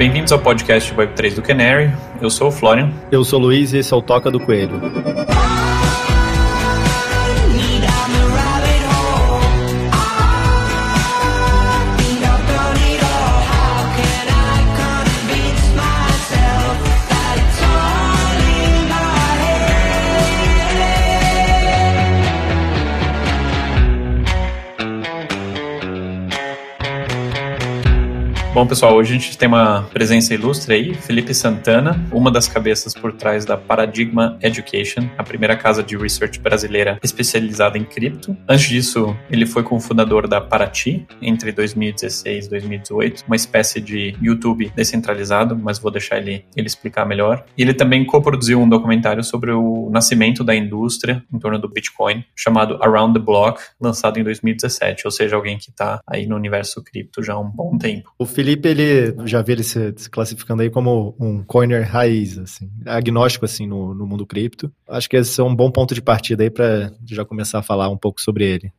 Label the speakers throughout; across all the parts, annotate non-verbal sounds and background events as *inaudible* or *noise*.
Speaker 1: Bem-vindos ao podcast Web3 do Canary. Eu sou o Florian.
Speaker 2: Eu sou o Luiz e esse é o Toca do Coelho.
Speaker 1: Bom, pessoal, hoje a gente tem uma presença ilustre aí, Felipe Santana, uma das cabeças por trás da Paradigma Education, a primeira casa de research brasileira especializada em cripto. Antes disso, ele foi cofundador da Paraty entre 2016 e 2018, uma espécie de YouTube descentralizado, mas vou deixar ele, ele explicar melhor. E ele também coproduziu um documentário sobre o nascimento da indústria em torno do Bitcoin, chamado Around the Block, lançado em 2017, ou seja, alguém que está aí no universo cripto já há um bom tempo.
Speaker 2: O Felipe, ele já vê ele se, se, classificando aí como um coiner raiz, assim, agnóstico assim no, no mundo cripto. Acho que esse é um bom ponto de partida aí para já começar a falar um pouco sobre ele.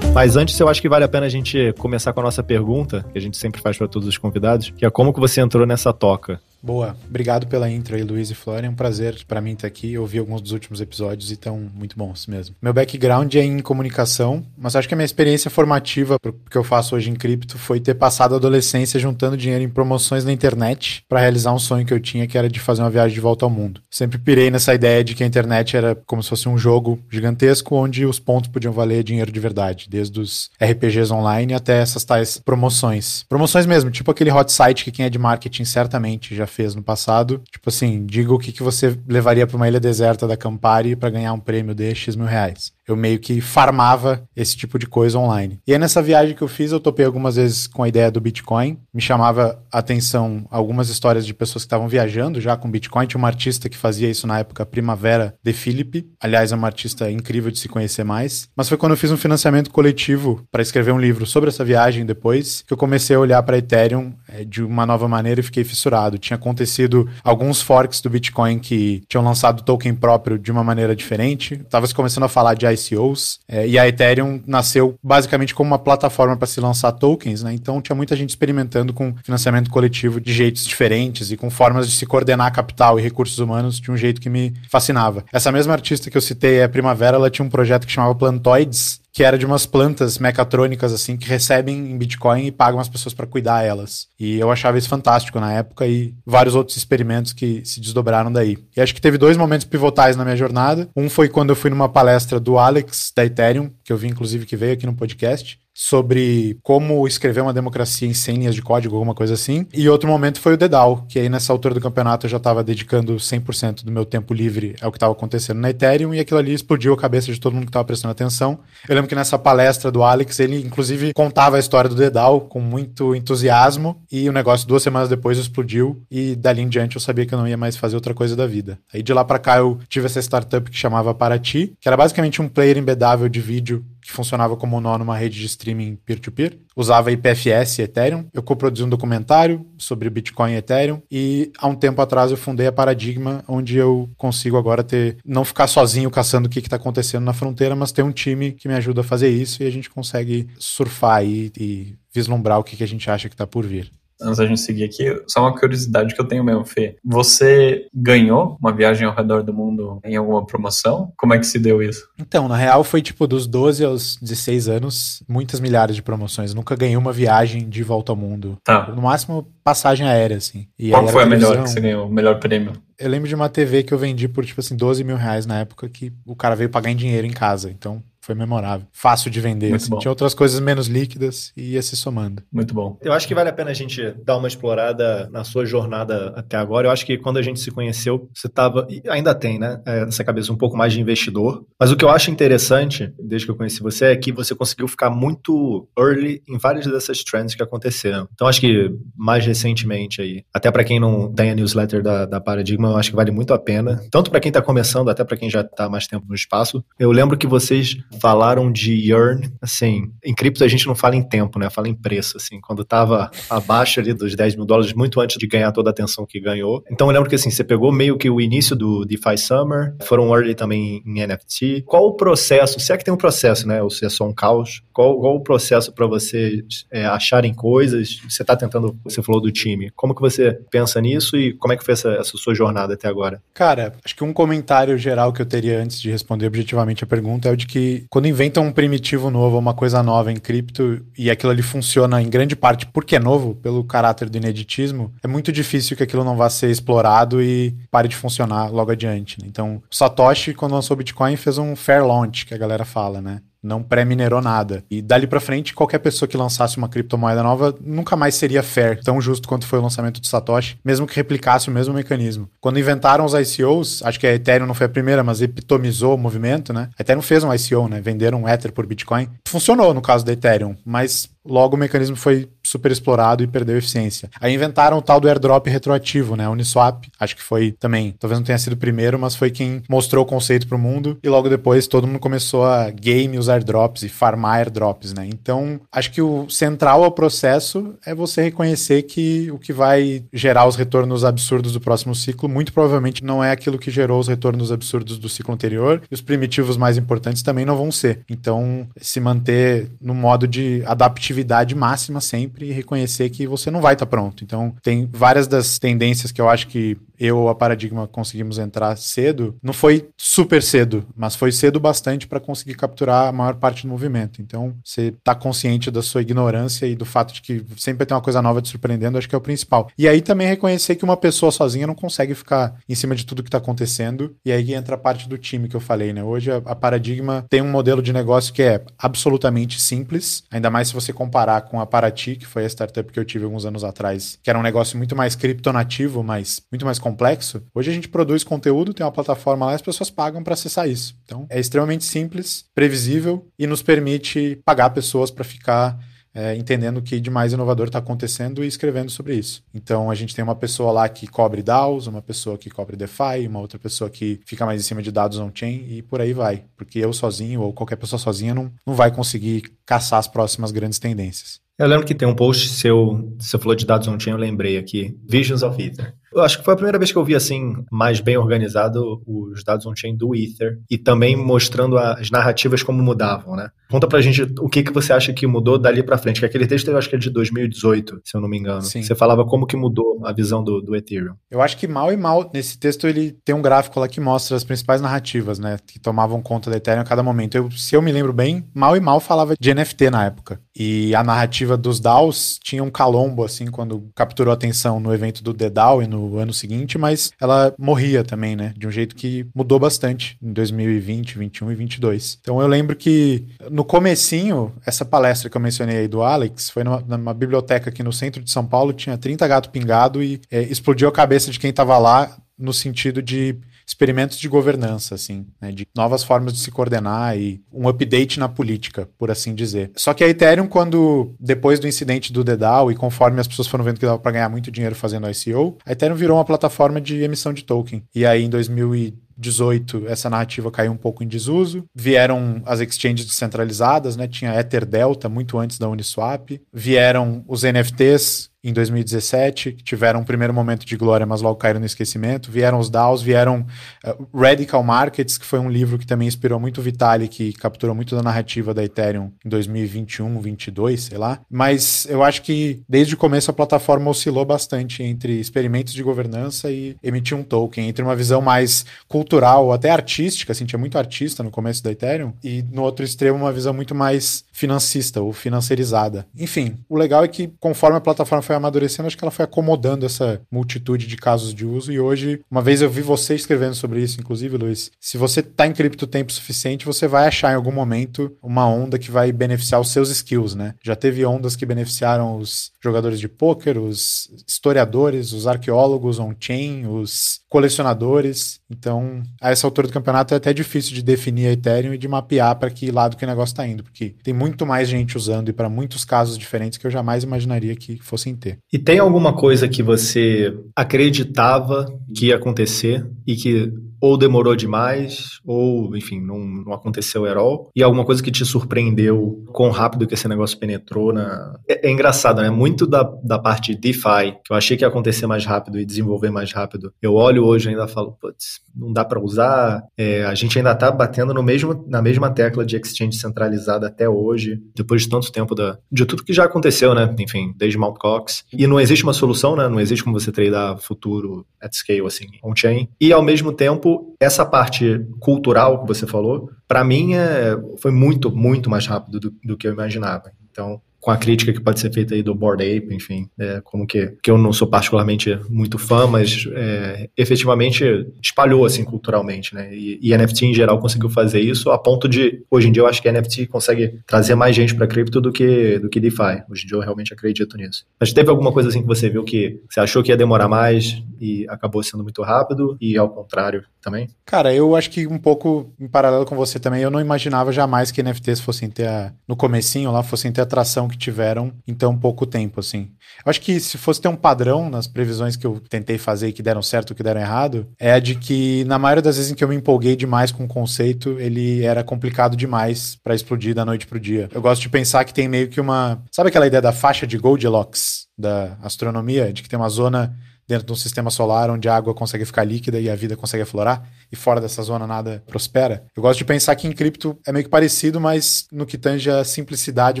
Speaker 2: Mas antes, eu acho que vale a pena a gente começar com a nossa pergunta, que a gente sempre faz para todos os convidados, que é como que você entrou nessa toca?
Speaker 3: Boa, obrigado pela intro aí, Luiz e Florian. É um prazer para mim estar aqui. Eu ouvi alguns dos últimos episódios e estão muito bons mesmo. Meu background é em comunicação, mas acho que a minha experiência formativa pro que eu faço hoje em cripto foi ter passado a adolescência juntando dinheiro em promoções na internet para realizar um sonho que eu tinha, que era de fazer uma viagem de volta ao mundo. Sempre pirei nessa ideia de que a internet era como se fosse um jogo gigantesco onde os pontos podiam valer dinheiro de verdade, desde os RPGs online até essas tais promoções. Promoções mesmo, tipo aquele hot site que quem é de marketing certamente já fez no passado. Tipo assim, diga o que, que você levaria para uma ilha deserta da Campari para ganhar um prêmio de X mil reais eu meio que farmava esse tipo de coisa online. E aí nessa viagem que eu fiz, eu topei algumas vezes com a ideia do Bitcoin. Me chamava a atenção algumas histórias de pessoas que estavam viajando já com Bitcoin. Tinha uma artista que fazia isso na época, Primavera de Philip. Aliás, é uma artista incrível de se conhecer mais. Mas foi quando eu fiz um financiamento coletivo para escrever um livro sobre essa viagem depois que eu comecei a olhar para Ethereum é, de uma nova maneira e fiquei fissurado. Tinha acontecido alguns forks do Bitcoin que tinham lançado token próprio de uma maneira diferente. Estava começando a falar de ICOs, é, e a Ethereum nasceu basicamente como uma plataforma para se lançar tokens, né? Então tinha muita gente experimentando com financiamento coletivo de jeitos diferentes e com formas de se coordenar capital e recursos humanos de um jeito que me fascinava. Essa mesma artista que eu citei, a Primavera, ela tinha um projeto que chamava Plantoids, que era de umas plantas mecatrônicas assim que recebem em Bitcoin e pagam as pessoas para cuidar elas. E eu achava isso fantástico na época e vários outros experimentos que se desdobraram daí. E acho que teve dois momentos pivotais na minha jornada. Um foi quando eu fui numa palestra do Alex da Ethereum, que eu vi inclusive que veio aqui no podcast, sobre como escrever uma democracia em 100 linhas de código, alguma coisa assim. E outro momento foi o Dedal, que aí nessa altura do campeonato eu já estava dedicando 100% do meu tempo livre ao que estava acontecendo na Ethereum e aquilo ali explodiu a cabeça de todo mundo que estava prestando atenção. Eu lembro que nessa palestra do Alex, ele inclusive contava a história do Dedal com muito entusiasmo e o negócio duas semanas depois explodiu e dali em diante eu sabia que eu não ia mais fazer outra coisa da vida. Aí de lá para cá eu tive essa startup que chamava Paraty, que era basicamente um player embedável de vídeo que funcionava como nó numa rede de streaming peer-to-peer. -peer. Usava IPFS e Ethereum. Eu coproduzi um documentário sobre Bitcoin e Ethereum. E há um tempo atrás eu fundei a Paradigma, onde eu consigo agora ter não ficar sozinho caçando o que está acontecendo na fronteira, mas ter um time que me ajuda a fazer isso e a gente consegue surfar e, e vislumbrar o que, que a gente acha que está por vir
Speaker 1: antes da gente seguir aqui, só uma curiosidade que eu tenho mesmo, Fê. Você ganhou uma viagem ao redor do mundo em alguma promoção? Como é que se deu isso?
Speaker 3: Então, na real, foi tipo dos 12 aos 16 anos, muitas milhares de promoções. nunca ganhei uma viagem de volta ao mundo.
Speaker 1: Tá.
Speaker 3: No máximo, passagem aérea, assim.
Speaker 1: E Qual foi a melhor que você ganhou? O melhor prêmio?
Speaker 3: Eu lembro de uma TV que eu vendi por, tipo assim, 12 mil reais na época que o cara veio pagar em dinheiro em casa. Então, foi memorável. Fácil de vender. Assim. Tinha outras coisas menos líquidas e ia se somando.
Speaker 1: Muito bom.
Speaker 2: Eu acho que vale a pena a gente dar uma explorada na sua jornada até agora. Eu acho que quando a gente se conheceu, você estava. Ainda tem, né? É, essa cabeça um pouco mais de investidor. Mas o que eu acho interessante, desde que eu conheci você, é que você conseguiu ficar muito early em várias dessas trends que aconteceram. Então acho que mais recentemente aí, até para quem não tem a newsletter da, da Paradigma, eu acho que vale muito a pena. Tanto para quem está começando, até para quem já está mais tempo no espaço. Eu lembro que vocês falaram de Yearn, assim, em cripto a gente não fala em tempo, né? Fala em preço, assim, quando tava abaixo ali dos 10 mil dólares, muito antes de ganhar toda a atenção que ganhou. Então eu lembro que assim, você pegou meio que o início do DeFi Summer, foram early também em NFT. Qual o processo, se é que tem um processo, né? Ou se é só um caos, qual, qual o processo para você é, acharem coisas? Você está tentando, você falou do time, como que você pensa nisso e como é que foi essa, essa sua jornada até agora?
Speaker 3: Cara, acho que um comentário geral que eu teria antes de responder objetivamente a pergunta é o de que quando inventam um primitivo novo, uma coisa nova em cripto e aquilo ali funciona em grande parte porque é novo, pelo caráter do ineditismo, é muito difícil que aquilo não vá ser explorado e pare de funcionar logo adiante. Né? Então, Satoshi, quando lançou o Bitcoin, fez um fair launch, que a galera fala, né? Não pré-minerou nada. E dali para frente, qualquer pessoa que lançasse uma criptomoeda nova nunca mais seria fair, tão justo quanto foi o lançamento do Satoshi, mesmo que replicasse o mesmo mecanismo. Quando inventaram os ICOs, acho que a Ethereum não foi a primeira, mas epitomizou o movimento, né? A Ethereum fez um ICO, né? Venderam um Ether por Bitcoin. Funcionou no caso da Ethereum, mas logo o mecanismo foi super explorado e perdeu eficiência. Aí inventaram o tal do airdrop retroativo, né? Uniswap, acho que foi também, talvez não tenha sido o primeiro, mas foi quem mostrou o conceito para o mundo e logo depois todo mundo começou a game os airdrops e farmar airdrops, né? Então, acho que o central ao processo é você reconhecer que o que vai gerar os retornos absurdos do próximo ciclo muito provavelmente não é aquilo que gerou os retornos absurdos do ciclo anterior e os primitivos mais importantes também não vão ser. Então, se manter no modo de adaptividade máxima sempre e reconhecer que você não vai estar tá pronto. Então, tem várias das tendências que eu acho que eu a Paradigma conseguimos entrar cedo. Não foi super cedo, mas foi cedo bastante para conseguir capturar a maior parte do movimento. Então, você tá consciente da sua ignorância e do fato de que sempre tem uma coisa nova te surpreendendo, acho que é o principal. E aí também reconhecer que uma pessoa sozinha não consegue ficar em cima de tudo que está acontecendo. E aí entra a parte do time que eu falei, né? Hoje a, a Paradigma tem um modelo de negócio que é absolutamente simples, ainda mais se você comparar com a Paraty, que foi a startup que eu tive alguns anos atrás, que era um negócio muito mais criptonativo, mas muito mais complexo. Hoje a gente produz conteúdo, tem uma plataforma lá e as pessoas pagam para acessar isso. Então é extremamente simples, previsível e nos permite pagar pessoas para ficar é, entendendo o que de mais inovador está acontecendo e escrevendo sobre isso. Então a gente tem uma pessoa lá que cobre DAOs, uma pessoa que cobre DeFi, uma outra pessoa que fica mais em cima de dados on-chain e por aí vai. Porque eu sozinho ou qualquer pessoa sozinha não, não vai conseguir caçar as próximas grandes tendências.
Speaker 2: Eu lembro que tem um post seu, você falou de dados on-chain, eu lembrei aqui, Visions of Ether. Eu acho que foi a primeira vez que eu vi assim, mais bem organizado, os dados on-chain do Ether e também mostrando as narrativas como mudavam, né? Conta pra gente o que, que você acha que mudou dali pra frente, que aquele texto eu acho que é de 2018, se eu não me engano. Sim. Você falava como que mudou a visão do, do Ethereum.
Speaker 3: Eu acho que mal e mal, nesse texto ele tem um gráfico lá que mostra as principais narrativas, né? Que tomavam conta da Ethereum a cada momento. Eu, se eu me lembro bem, mal e mal falava de NFT na época. E a narrativa dos DAOs tinha um calombo, assim, quando capturou atenção no evento do The DAO e no ano seguinte, mas ela morria também, né? De um jeito que mudou bastante em 2020, 21 e 22. Então eu lembro que no comecinho, essa palestra que eu mencionei aí do Alex, foi numa, numa biblioteca aqui no centro de São Paulo, tinha 30 gato pingado e é, explodiu a cabeça de quem tava lá no sentido de experimentos de governança, assim, né, de novas formas de se coordenar e um update na política, por assim dizer. Só que a Ethereum, quando depois do incidente do DDAO e conforme as pessoas foram vendo que dava para ganhar muito dinheiro fazendo ICO, a Ethereum virou uma plataforma de emissão de token. E aí em 2018 essa narrativa caiu um pouco em desuso. Vieram as exchanges descentralizadas, né? Tinha Ether Delta muito antes da Uniswap. Vieram os NFTs em 2017, que tiveram um primeiro momento de glória, mas logo caíram no esquecimento. Vieram os DAOs, vieram uh, Radical Markets, que foi um livro que também inspirou muito o Vitalik, que capturou muito da narrativa da Ethereum em 2021, 2022, sei lá. Mas eu acho que desde o começo a plataforma oscilou bastante entre experimentos de governança e emitir um token, entre uma visão mais cultural, até artística, assim, tinha muito artista no começo da Ethereum, e no outro extremo uma visão muito mais financista ou financiarizada. Enfim, o legal é que conforme a plataforma foi amadurecendo, acho que ela foi acomodando essa multitude de casos de uso. E hoje, uma vez eu vi você escrevendo sobre isso, inclusive, Luiz, se você está em cripto tempo suficiente, você vai achar em algum momento uma onda que vai beneficiar os seus skills, né? Já teve ondas que beneficiaram os jogadores de pôquer, os historiadores, os arqueólogos on-chain, os colecionadores. Então, a essa altura do campeonato é até difícil de definir a Ethereum e de mapear para que lado que o negócio está indo, porque tem muito mais gente usando e para muitos casos diferentes que eu jamais imaginaria que fossem ter.
Speaker 2: E tem alguma coisa que você acreditava que ia acontecer e que ou demorou demais, ou, enfim, não, não aconteceu at all. E alguma coisa que te surpreendeu quão rápido que esse negócio penetrou na. É, é engraçado, né? Muito da, da parte DeFi, que eu achei que ia acontecer mais rápido e desenvolver mais rápido. Eu olho hoje e ainda falo, putz, não dá para usar. É, a gente ainda tá batendo no mesmo, na mesma tecla de exchange centralizada até hoje, depois de tanto tempo da, de tudo que já aconteceu, né? Enfim, desde Mt. Cox. E não existe uma solução, né? Não existe como você tradar futuro at scale, assim, on-chain. E ao mesmo tempo, essa parte cultural que você falou, para mim é, foi muito, muito mais rápido do, do que eu imaginava. Então, com a crítica que pode ser feita aí do Board Ape, enfim, é, como que, que eu não sou particularmente muito fã, mas é, efetivamente espalhou assim culturalmente, né? E, e, NFT em geral conseguiu fazer isso a ponto de hoje em dia eu acho que NFT consegue trazer mais gente para cripto do que do que DeFi. Hoje em dia eu realmente acredito nisso. Mas teve alguma coisa assim que você viu que você achou que ia demorar mais e acabou sendo muito rápido e ao contrário também?
Speaker 3: Cara, eu acho que um pouco em paralelo com você também, eu não imaginava jamais que NFTs fossem ter a, no comecinho lá fossem ter a atração que que tiveram em tão pouco tempo, assim. Eu acho que se fosse ter um padrão nas previsões que eu tentei fazer e que deram certo ou que deram errado, é a de que na maioria das vezes em que eu me empolguei demais com o conceito, ele era complicado demais para explodir da noite pro dia. Eu gosto de pensar que tem meio que uma, sabe aquela ideia da faixa de Goldilocks da astronomia, de que tem uma zona dentro de um sistema solar onde a água consegue ficar líquida e a vida consegue aflorar, e fora dessa zona nada prospera. Eu gosto de pensar que em cripto é meio que parecido, mas no que tange a simplicidade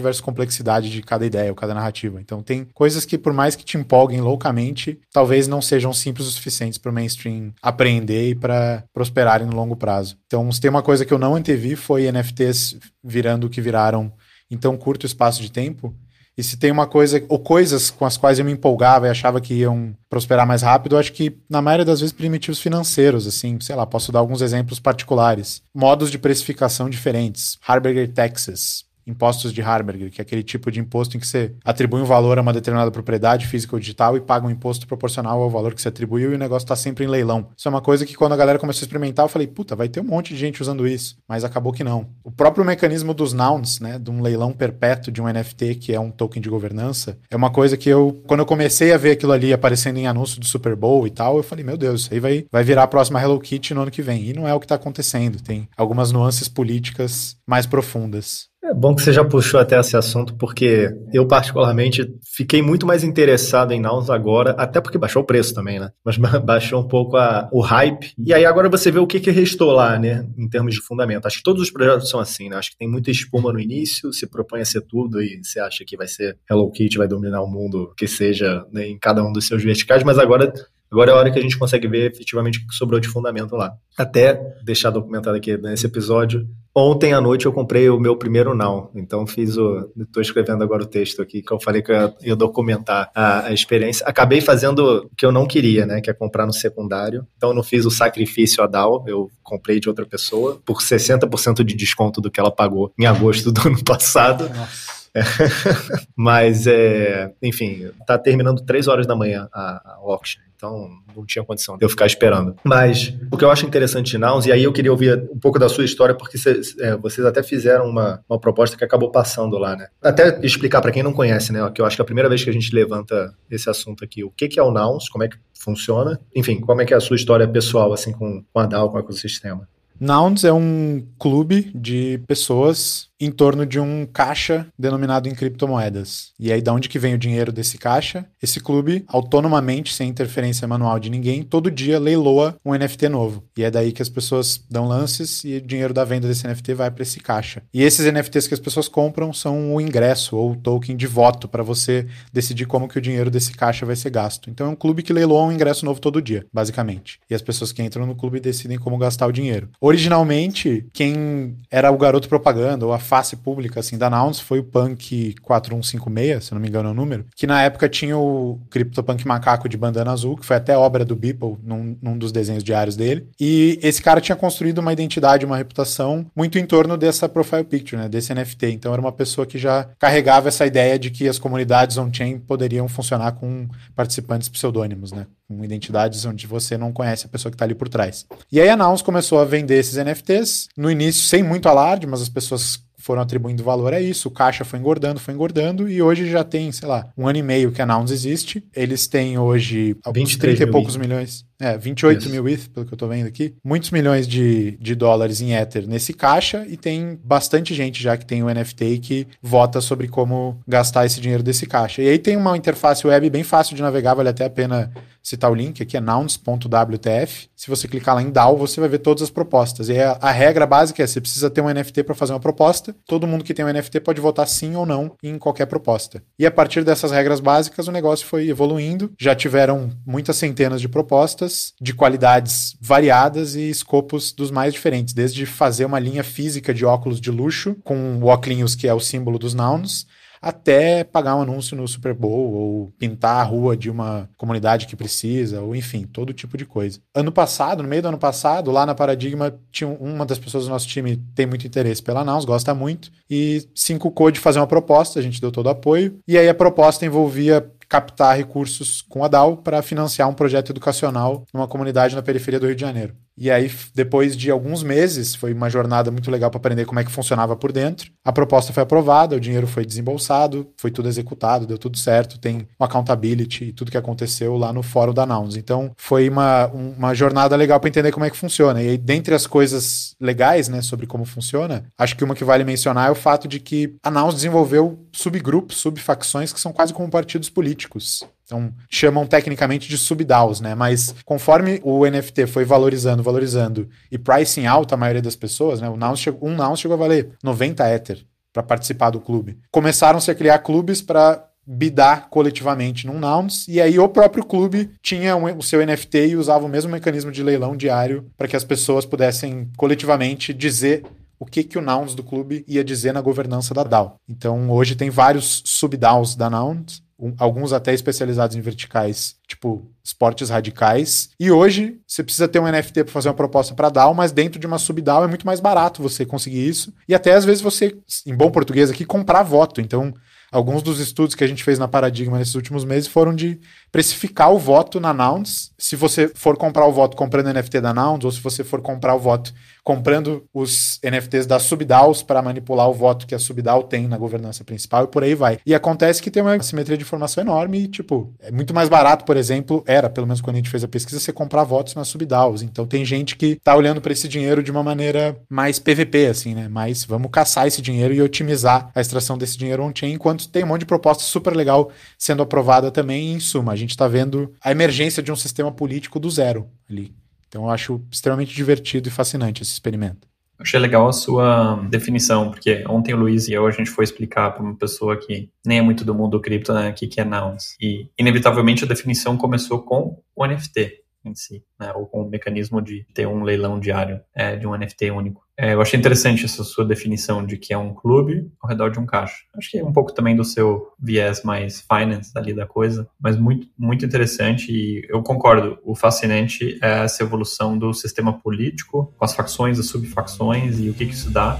Speaker 3: versus complexidade de cada ideia ou cada narrativa. Então tem coisas que, por mais que te empolguem loucamente, talvez não sejam simples o suficientes para o mainstream aprender e para prosperarem no longo prazo. Então, se tem uma coisa que eu não antevi foi NFTs virando o que viraram em tão curto espaço de tempo, e se tem uma coisa, ou coisas com as quais eu me empolgava e achava que iam prosperar mais rápido, acho que na maioria das vezes primitivos financeiros, assim, sei lá, posso dar alguns exemplos particulares. Modos de precificação diferentes. Harberger, Texas impostos de Harberger, que é aquele tipo de imposto em que você atribui um valor a uma determinada propriedade física ou digital e paga um imposto proporcional ao valor que você atribuiu e o negócio está sempre em leilão. Isso é uma coisa que quando a galera começou a experimentar, eu falei, puta, vai ter um monte de gente usando isso, mas acabou que não. O próprio mecanismo dos nouns, né, de um leilão perpétuo de um NFT, que é um token de governança, é uma coisa que eu, quando eu comecei a ver aquilo ali aparecendo em anúncio do Super Bowl e tal, eu falei, meu Deus, isso aí vai, vai virar a próxima Hello Kitty no ano que vem. E não é o que está acontecendo, tem algumas nuances políticas mais profundas.
Speaker 2: É bom que você já puxou até esse assunto, porque eu, particularmente, fiquei muito mais interessado em Nouns agora, até porque baixou o preço também, né? Mas baixou um pouco a, o hype. E aí agora você vê o que, que restou lá, né? Em termos de fundamento. Acho que todos os projetos são assim, né? Acho que tem muita espuma no início, se propõe a ser tudo e você acha que vai ser Hello Kitty, vai dominar o mundo, que seja né, em cada um dos seus verticais, mas agora Agora é a hora que a gente consegue ver efetivamente o que sobrou de fundamento lá. Até deixar documentado aqui nesse episódio, Ontem à noite eu comprei o meu primeiro não, então fiz o. Estou escrevendo agora o texto aqui, que eu falei que eu ia documentar a, a, experiência. Acabei fazendo o que eu não queria, né? Que é comprar no secundário. Então eu não fiz o sacrifício a DAO, eu comprei de outra pessoa por 60% de desconto do que ela pagou em agosto do ano passado. Nossa. *laughs* Mas, é, enfim, tá terminando três horas da manhã a, a auction. Então, não tinha condição de eu ficar esperando. Mas o que eu acho interessante de Nouns, e aí eu queria ouvir um pouco da sua história, porque cês, é, vocês até fizeram uma, uma proposta que acabou passando lá, né? Até explicar para quem não conhece, né? Que eu acho que é a primeira vez que a gente levanta esse assunto aqui. O que, que é o Nouns, como é que funciona? Enfim, como é que é a sua história pessoal, assim, com, com a DAO, com o ecossistema?
Speaker 3: Nouns é um clube de pessoas em torno de um caixa denominado em criptomoedas. E aí, da onde que vem o dinheiro desse caixa? Esse clube, autonomamente, sem interferência manual de ninguém, todo dia leiloa um NFT novo. E é daí que as pessoas dão lances e o dinheiro da venda desse NFT vai para esse caixa. E esses NFTs que as pessoas compram são o ingresso ou o token de voto para você decidir como que o dinheiro desse caixa vai ser gasto. Então é um clube que leiloa um ingresso novo todo dia, basicamente. E as pessoas que entram no clube decidem como gastar o dinheiro. Originalmente, quem era o garoto propaganda ou a face pública assim da Nouns foi o Punk 4156, se não me engano é o número, que na época tinha o CryptoPunk macaco de bandana azul, que foi até obra do Beeple num, num dos desenhos diários dele. E esse cara tinha construído uma identidade, uma reputação muito em torno dessa profile picture, né, desse NFT. Então era uma pessoa que já carregava essa ideia de que as comunidades on-chain poderiam funcionar com participantes pseudônimos, né? Com identidades onde você não conhece a pessoa que está ali por trás. E aí a Nouns começou a vender esses NFTs, no início sem muito alarde, mas as pessoas foram atribuindo valor a isso, o caixa foi engordando, foi engordando, e hoje já tem, sei lá, um ano e meio que a Nouns existe. Eles têm hoje
Speaker 2: 23 30
Speaker 3: e poucos milhões. É, 28 Isso. mil ETH, pelo que eu tô vendo aqui. Muitos milhões de, de dólares em Ether nesse caixa e tem bastante gente já que tem o NFT e que vota sobre como gastar esse dinheiro desse caixa. E aí tem uma interface web bem fácil de navegar, vale até a pena citar o link aqui, é nouns.wtf. Se você clicar lá em DAO, você vai ver todas as propostas. E a, a regra básica é: você precisa ter um NFT para fazer uma proposta. Todo mundo que tem um NFT pode votar sim ou não em qualquer proposta. E a partir dessas regras básicas, o negócio foi evoluindo. Já tiveram muitas centenas de propostas, de qualidades variadas e escopos dos mais diferentes, desde fazer uma linha física de óculos de luxo, com o óculos que é o símbolo dos nouns, até pagar um anúncio no Super Bowl ou pintar a rua de uma comunidade que precisa, ou enfim, todo tipo de coisa. Ano passado, no meio do ano passado, lá na Paradigma, tinha uma das pessoas do nosso time tem muito interesse pela Nouns, gosta muito, e se encucou de fazer uma proposta, a gente deu todo o apoio, e aí a proposta envolvia captar recursos com a DAO para financiar um projeto educacional numa comunidade na periferia do Rio de Janeiro. E aí, depois de alguns meses, foi uma jornada muito legal para aprender como é que funcionava por dentro. A proposta foi aprovada, o dinheiro foi desembolsado, foi tudo executado, deu tudo certo, tem um accountability e tudo que aconteceu lá no fórum da Nouns. Então, foi uma, uma jornada legal para entender como é que funciona. E aí, dentre as coisas legais, né, sobre como funciona, acho que uma que vale mencionar é o fato de que a Nouns desenvolveu subgrupos, subfacções que são quase como partidos políticos. Então, chamam tecnicamente de subDAOs, né? Mas conforme o NFT foi valorizando, valorizando e pricing alta a maioria das pessoas, né? O Nouns chegou, um Nouns chegou a valer 90 Ether para participar do clube. Começaram-se a criar clubes para bidar coletivamente num Nouns, e aí o próprio clube tinha um, o seu NFT e usava o mesmo mecanismo de leilão diário para que as pessoas pudessem coletivamente dizer o que, que o Nouns do clube ia dizer na governança da DAO. Então, hoje tem vários sub-DAOs da Nouns, um, alguns até especializados em verticais, tipo esportes radicais. E hoje você precisa ter um NFT para fazer uma proposta para DAO, mas dentro de uma sub-DAO é muito mais barato você conseguir isso. E até às vezes você, em bom português aqui, comprar voto. Então, alguns dos estudos que a gente fez na Paradigma nesses últimos meses foram de precificar o voto na Nouns. Se você for comprar o voto comprando NFT da Nouns, ou se você for comprar o voto comprando os NFTs da Subdaus para manipular o voto que a Subdao tem na governança principal e por aí vai. E acontece que tem uma simetria de informação enorme e, tipo, é muito mais barato, por exemplo, era, pelo menos quando a gente fez a pesquisa, você comprar votos na Subdaus. Então tem gente que tá olhando para esse dinheiro de uma maneira mais PVP, assim, né? Mas vamos caçar esse dinheiro e otimizar a extração desse dinheiro on-chain, enquanto tem um monte de proposta super legal sendo aprovada também. em suma, a gente está vendo a emergência de um sistema político do zero ali. Então eu acho extremamente divertido e fascinante esse experimento.
Speaker 1: Achei legal a sua definição, porque ontem o Luiz e eu a gente foi explicar para uma pessoa que nem é muito do mundo cripto, né, o que, que é nouns. E inevitavelmente a definição começou com o NFT em si, né, ou com o mecanismo de ter um leilão diário é, de um NFT único. É, eu achei interessante essa sua definição de que é um clube ao redor de um caixa. Acho que é um pouco também do seu viés mais finance ali da coisa, mas muito, muito interessante e eu concordo. O fascinante é essa evolução do sistema político, com as facções, as subfacções e o que, que isso dá.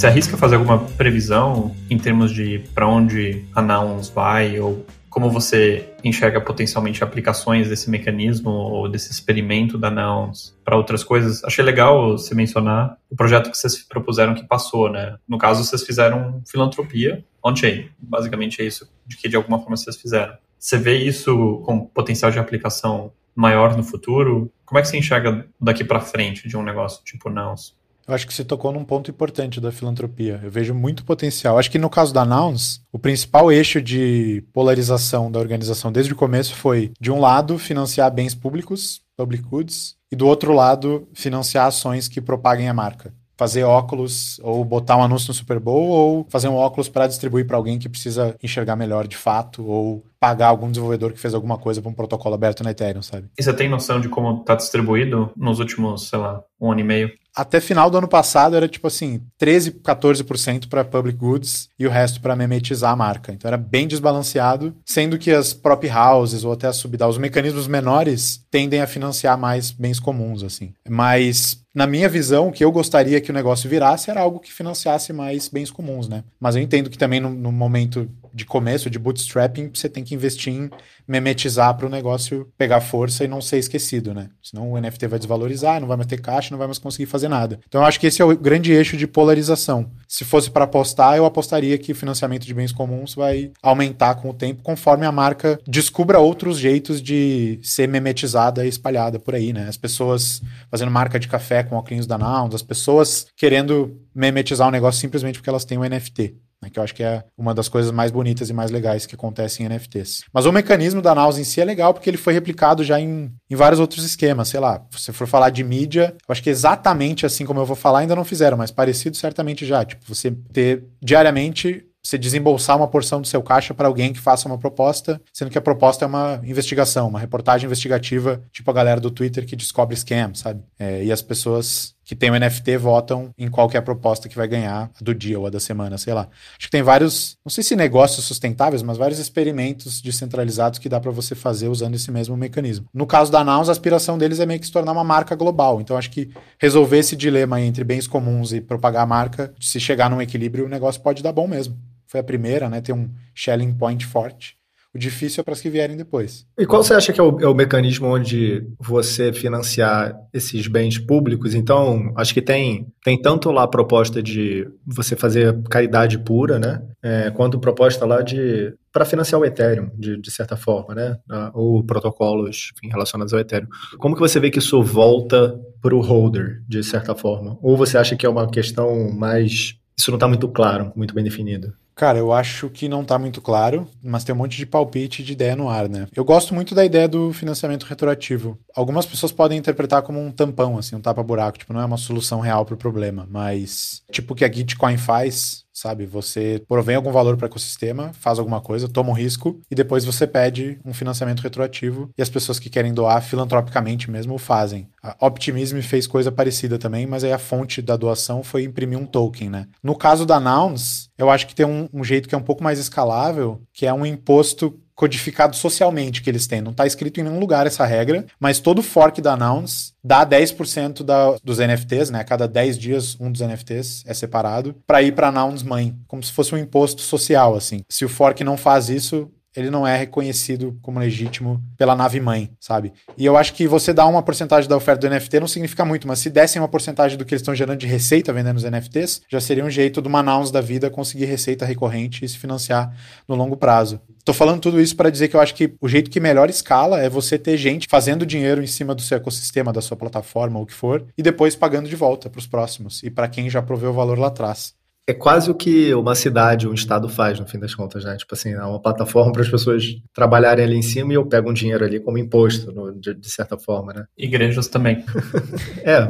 Speaker 1: Você arrisca fazer alguma previsão em termos de para onde a Nouns vai ou como você enxerga potencialmente aplicações desse mecanismo ou desse experimento da Nouns para outras coisas? Achei legal você mencionar o projeto que vocês propuseram que passou, né? No caso, vocês fizeram filantropia on-chain. Basicamente é isso de que de alguma forma vocês fizeram. Você vê isso com potencial de aplicação maior no futuro? Como é que você enxerga daqui para frente de um negócio tipo Nouns?
Speaker 3: Eu acho que você tocou num ponto importante da filantropia. Eu vejo muito potencial. Acho que no caso da Nouns, o principal eixo de polarização da organização desde o começo foi, de um lado, financiar bens públicos, public goods, e do outro lado, financiar ações que propaguem a marca fazer óculos ou botar um anúncio no Super Bowl ou fazer um óculos para distribuir para alguém que precisa enxergar melhor de fato ou pagar algum desenvolvedor que fez alguma coisa para um protocolo aberto na Ethereum, sabe?
Speaker 1: E você tem noção de como está distribuído nos últimos, sei lá, um ano e meio?
Speaker 3: Até final do ano passado era tipo assim, 13, 14% para public goods e o resto para memetizar a marca. Então era bem desbalanceado, sendo que as prop houses ou até as subDAOs, os mecanismos menores tendem a financiar mais bens comuns assim. Mas na minha visão, o que eu gostaria que o negócio virasse era algo que financiasse mais bens comuns, né? Mas eu entendo que também no, no momento de começo, de bootstrapping, você tem que investir em memetizar para o negócio pegar força e não ser esquecido, né? Senão o NFT vai desvalorizar, não vai mais ter caixa, não vai mais conseguir fazer nada. Então eu acho que esse é o grande eixo de polarização. Se fosse para apostar, eu apostaria que o financiamento de bens comuns vai aumentar com o tempo, conforme a marca descubra outros jeitos de ser memetizada e espalhada por aí, né? As pessoas fazendo marca de café com óculos da Nouns, as pessoas querendo memetizar um negócio simplesmente porque elas têm um NFT né, que eu acho que é uma das coisas mais bonitas e mais legais que acontecem em NFTs. Mas o mecanismo da Naus em si é legal porque ele foi replicado já em, em vários outros esquemas. Sei lá, se for falar de mídia, eu acho que exatamente assim como eu vou falar ainda não fizeram, mas parecido certamente já. Tipo, você ter diariamente você desembolsar uma porção do seu caixa para alguém que faça uma proposta, sendo que a proposta é uma investigação, uma reportagem investigativa, tipo a galera do Twitter que descobre scam, sabe? É, e as pessoas que têm o NFT votam em qual é a proposta que vai ganhar do dia ou da semana, sei lá. Acho que tem vários, não sei se negócios sustentáveis, mas vários experimentos descentralizados que dá para você fazer usando esse mesmo mecanismo. No caso da Nouns, a aspiração deles é meio que se tornar uma marca global. Então acho que resolver esse dilema entre bens comuns e propagar a marca, se chegar num equilíbrio, o negócio pode dar bom mesmo foi a primeira, né? Tem um shelling point forte. O difícil é para as que vierem depois.
Speaker 2: E qual você acha que é o, é o, mecanismo onde você financiar esses bens públicos? Então, acho que tem, tem tanto lá a proposta de você fazer caridade pura, né? É, quanto proposta lá de para financiar o Ethereum, de, de certa forma, né? Ou protocolos enfim, relacionados ao Ethereum. Como que você vê que isso volta para o holder, de certa forma? Ou você acha que é uma questão mais isso não está muito claro, muito bem definido.
Speaker 3: Cara, eu acho que não está muito claro, mas tem um monte de palpite de ideia no ar, né? Eu gosto muito da ideia do financiamento retroativo. Algumas pessoas podem interpretar como um tampão, assim, um tapa-buraco, tipo, não é uma solução real para o problema, mas tipo o que a Gitcoin faz, sabe? Você provém algum valor para o ecossistema, faz alguma coisa, toma um risco e depois você pede um financiamento retroativo e as pessoas que querem doar filantropicamente mesmo o fazem. A Optimism fez coisa parecida também, mas aí a fonte da doação foi imprimir um token, né? No caso da Nouns, eu acho que tem um, um jeito que é um pouco mais escalável, que é um imposto codificado socialmente que eles têm. Não está escrito em nenhum lugar essa regra, mas todo fork da Nouns dá 10% da, dos NFTs, né? A cada 10 dias, um dos NFTs é separado para ir para Nouns mãe, como se fosse um imposto social, assim. Se o fork não faz isso, ele não é reconhecido como legítimo pela nave mãe, sabe? E eu acho que você dar uma porcentagem da oferta do NFT não significa muito, mas se dessem uma porcentagem do que eles estão gerando de receita vendendo os NFTs, já seria um jeito do Manaus da vida conseguir receita recorrente e se financiar no longo prazo. Tô falando tudo isso para dizer que eu acho que o jeito que melhor escala é você ter gente fazendo dinheiro em cima do seu ecossistema, da sua plataforma, ou o que for, e depois pagando de volta para os próximos e para quem já proveu o valor lá atrás
Speaker 2: é quase o que uma cidade, um estado faz, no fim das contas, né? Tipo assim, é uma plataforma para as pessoas trabalharem ali em cima e eu pego um dinheiro ali como imposto, no, de, de, certa forma, né?
Speaker 1: Igrejas também. *laughs*
Speaker 2: é,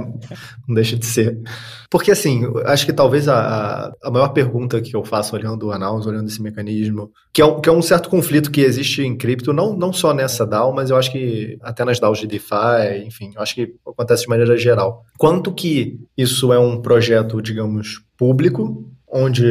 Speaker 2: não deixa de ser. Porque, assim, acho que talvez a, a maior pergunta que eu faço olhando o Announce, olhando esse mecanismo, que é, um, que é um certo conflito que existe em cripto, não, não só nessa DAO, mas eu acho que até nas DAOs de DeFi, enfim, eu acho que acontece de maneira geral. Quanto que isso é um projeto, digamos, público, onde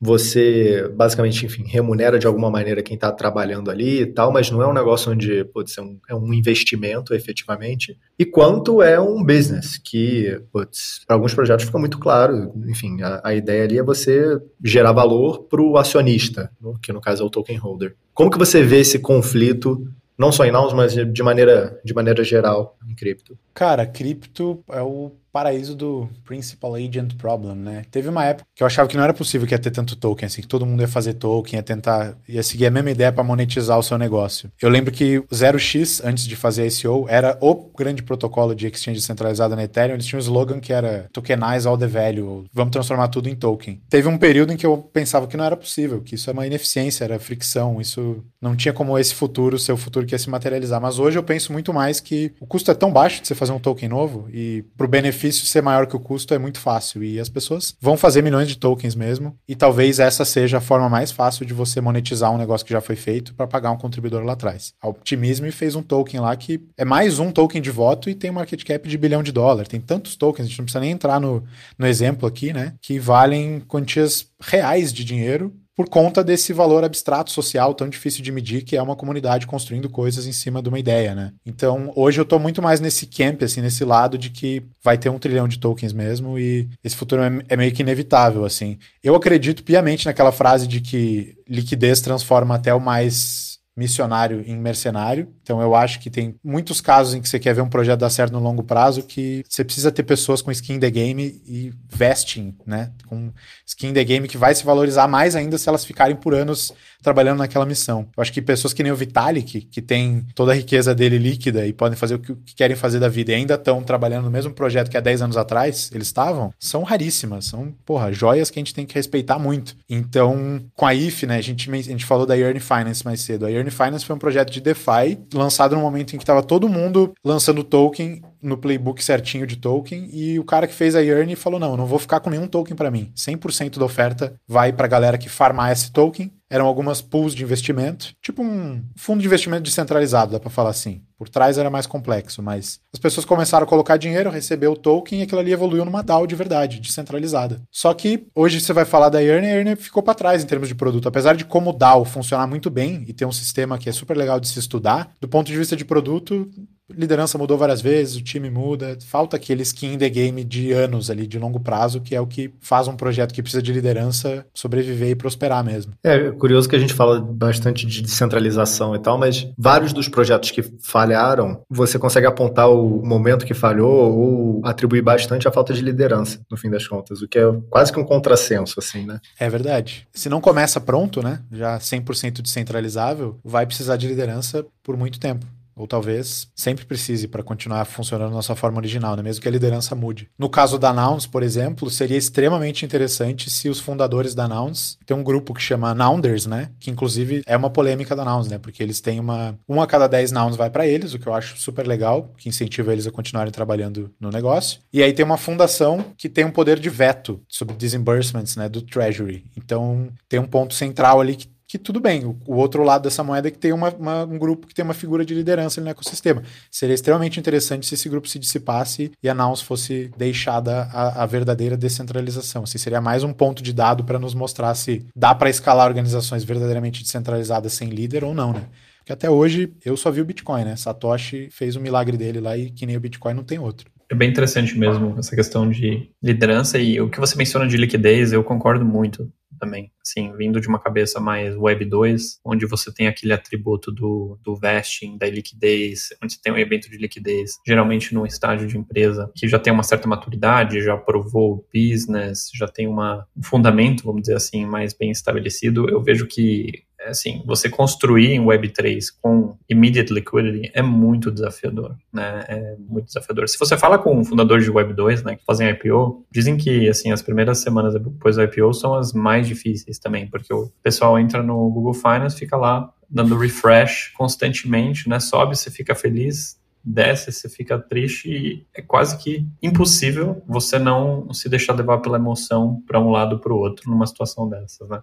Speaker 2: você basicamente, enfim, remunera de alguma maneira quem está trabalhando ali e tal, mas não é um negócio onde pode ser um, é um investimento efetivamente, e quanto é um business, que para alguns projetos fica muito claro, enfim, a, a ideia ali é você gerar valor para o acionista, que no caso é o token holder. Como que você vê esse conflito não só em Nouns, mas de maneira, de maneira geral em cripto?
Speaker 3: Cara, cripto é o paraíso do Principal Agent Problem, né? Teve uma época que eu achava que não era possível que ia ter tanto token, assim, que todo mundo ia fazer token, ia tentar, ia seguir a mesma ideia para monetizar o seu negócio. Eu lembro que o 0x, antes de fazer a ICO, era o grande protocolo de exchange centralizada na Ethereum. Eles tinham um slogan que era tokenize all the value, vamos transformar tudo em token. Teve um período em que eu pensava que não era possível, que isso é uma ineficiência, era fricção, isso não tinha como esse futuro ser o futuro que ia se materializar. Mas hoje eu penso muito mais que o custo é tão baixo de você fazer um token novo e pro benefício benefício ser maior que o custo é muito fácil e as pessoas vão fazer milhões de tokens mesmo. E talvez essa seja a forma mais fácil de você monetizar um negócio que já foi feito para pagar um contribuidor lá atrás. A Optimism fez um token lá que é mais um token de voto e tem um market cap de bilhão de dólar. Tem tantos tokens, a gente não precisa nem entrar no, no exemplo aqui, né? Que valem quantias reais de dinheiro por conta desse valor abstrato social tão difícil de medir, que é uma comunidade construindo coisas em cima de uma ideia, né? Então, hoje eu tô muito mais nesse camp, assim, nesse lado de que vai ter um trilhão de tokens mesmo e esse futuro é, é meio que inevitável, assim. Eu acredito piamente naquela frase de que liquidez transforma até o mais missionário em mercenário. Então eu acho que tem muitos casos em que você quer ver um projeto dar certo no longo prazo que você precisa ter pessoas com skin in the game e vesting, né? Com skin in the game que vai se valorizar mais ainda se elas ficarem por anos trabalhando naquela missão. Eu acho que pessoas que nem o Vitalik, que tem toda a riqueza dele líquida e podem fazer o que querem fazer da vida e ainda estão trabalhando no mesmo projeto que há 10 anos atrás eles estavam, são raríssimas, são, porra, joias que a gente tem que respeitar muito. Então, com a IF, né, a gente, a gente falou da Yearn Finance mais cedo. A Yearn Finance foi um projeto de DeFi lançado no momento em que estava todo mundo lançando token no playbook certinho de token e o cara que fez a Yearn falou: "Não, não vou ficar com nenhum token para mim. 100% da oferta vai para a galera que farmar esse token eram algumas pools de investimento, tipo um fundo de investimento descentralizado, dá para falar assim. Por trás era mais complexo, mas as pessoas começaram a colocar dinheiro, receber o token e aquilo ali evoluiu numa DAO de verdade, descentralizada. Só que hoje você vai falar da Yearn, a Yearn ficou para trás em termos de produto. Apesar de como DAO funcionar muito bem e ter um sistema que é super legal de se estudar, do ponto de vista de produto, liderança mudou várias vezes, o time muda, falta aquele skin in the game de anos ali, de longo prazo, que é o que faz um projeto que precisa de liderança sobreviver e prosperar mesmo.
Speaker 2: É curioso que a gente fala bastante de descentralização e tal, mas vários dos projetos que falharam, você consegue apontar o momento que falhou ou atribuir bastante à falta de liderança, no fim das contas, o que é quase que um contrassenso, assim, né?
Speaker 3: É verdade. Se não começa pronto, né, já 100% descentralizável, vai precisar de liderança por muito tempo. Ou talvez sempre precise para continuar funcionando na sua forma original, né? mesmo que a liderança mude. No caso da Nouns, por exemplo, seria extremamente interessante se os fundadores da Nouns tem um grupo que chama Nounders, né? Que inclusive é uma polêmica da Nouns, né? Porque eles têm uma. Um a cada dez Nouns vai para eles, o que eu acho super legal, que incentiva eles a continuarem trabalhando no negócio. E aí tem uma fundação que tem um poder de veto sobre disbursements, né? Do Treasury. Então tem um ponto central ali que que tudo bem. O, o, outro lado dessa moeda é que tem uma, uma, um grupo que tem uma figura de liderança no ecossistema. Seria extremamente interessante se esse grupo se dissipasse e a Nouns fosse deixada a, a verdadeira descentralização. Assim, seria mais um ponto de dado para nos mostrar se dá para escalar organizações verdadeiramente descentralizadas sem líder ou não, né? Porque até hoje eu só vi o Bitcoin, né? Satoshi fez o milagre dele lá e que nem o Bitcoin não tem outro.
Speaker 1: É bem interessante mesmo essa questão de liderança e o que você menciona de liquidez, eu concordo muito também. Assim, vindo de uma cabeça mais Web 2, onde você tem aquele atributo do, do vesting, da liquidez, onde você tem um evento de liquidez, geralmente num estágio de empresa que já tem uma certa maturidade, já provou o business, já tem uma, um fundamento, vamos dizer assim, mais bem estabelecido, eu vejo que assim, você construir em Web3 com immediate liquidity é muito desafiador, né? É muito desafiador. Se você fala com fundadores de Web2, né, que fazem IPO, dizem que, assim, as primeiras semanas depois do IPO são as mais difíceis também, porque o pessoal entra no Google Finance, fica lá dando refresh constantemente, né? Sobe, você fica feliz, desce, você fica triste e é quase que impossível você não se deixar levar pela emoção para um lado para o outro numa situação dessas, né?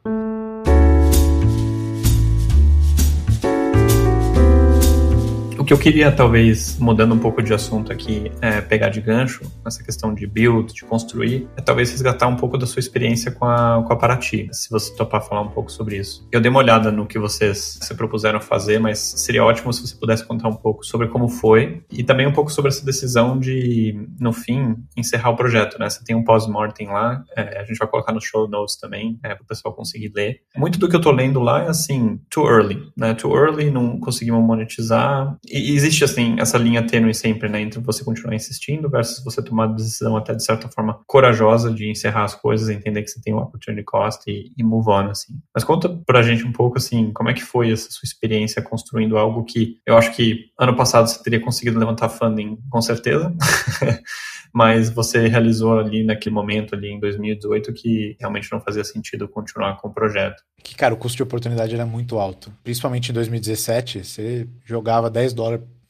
Speaker 1: Que eu queria, talvez, mudando um pouco de assunto aqui, é, pegar de gancho, nessa questão de build, de construir, é talvez resgatar um pouco da sua experiência com a, com a Paraty, se você topar falar um pouco sobre isso. Eu dei uma olhada no que vocês se propuseram fazer, mas seria ótimo se você pudesse contar um pouco sobre como foi e também um pouco sobre essa decisão de, no fim, encerrar o projeto, né? Você tem um pós-mortem lá, é, a gente vai colocar no show notes também, é, para o pessoal conseguir ler. Muito do que eu tô lendo lá é assim, too early, né? Too early, não conseguimos monetizar, e existe, assim, essa linha tênue sempre, né, entre você continuar insistindo versus você tomar a decisão até, de certa forma, corajosa de encerrar as coisas, entender que você tem um opportunity cost e, e move on, assim. Mas conta pra gente um pouco, assim, como é que foi essa sua experiência construindo algo que eu acho que ano passado você teria conseguido levantar funding, com certeza, *laughs* mas você realizou ali naquele momento ali em 2018 que realmente não fazia sentido continuar com o projeto.
Speaker 3: Que, cara, o custo de oportunidade era muito alto. Principalmente em 2017, você jogava 10 dólares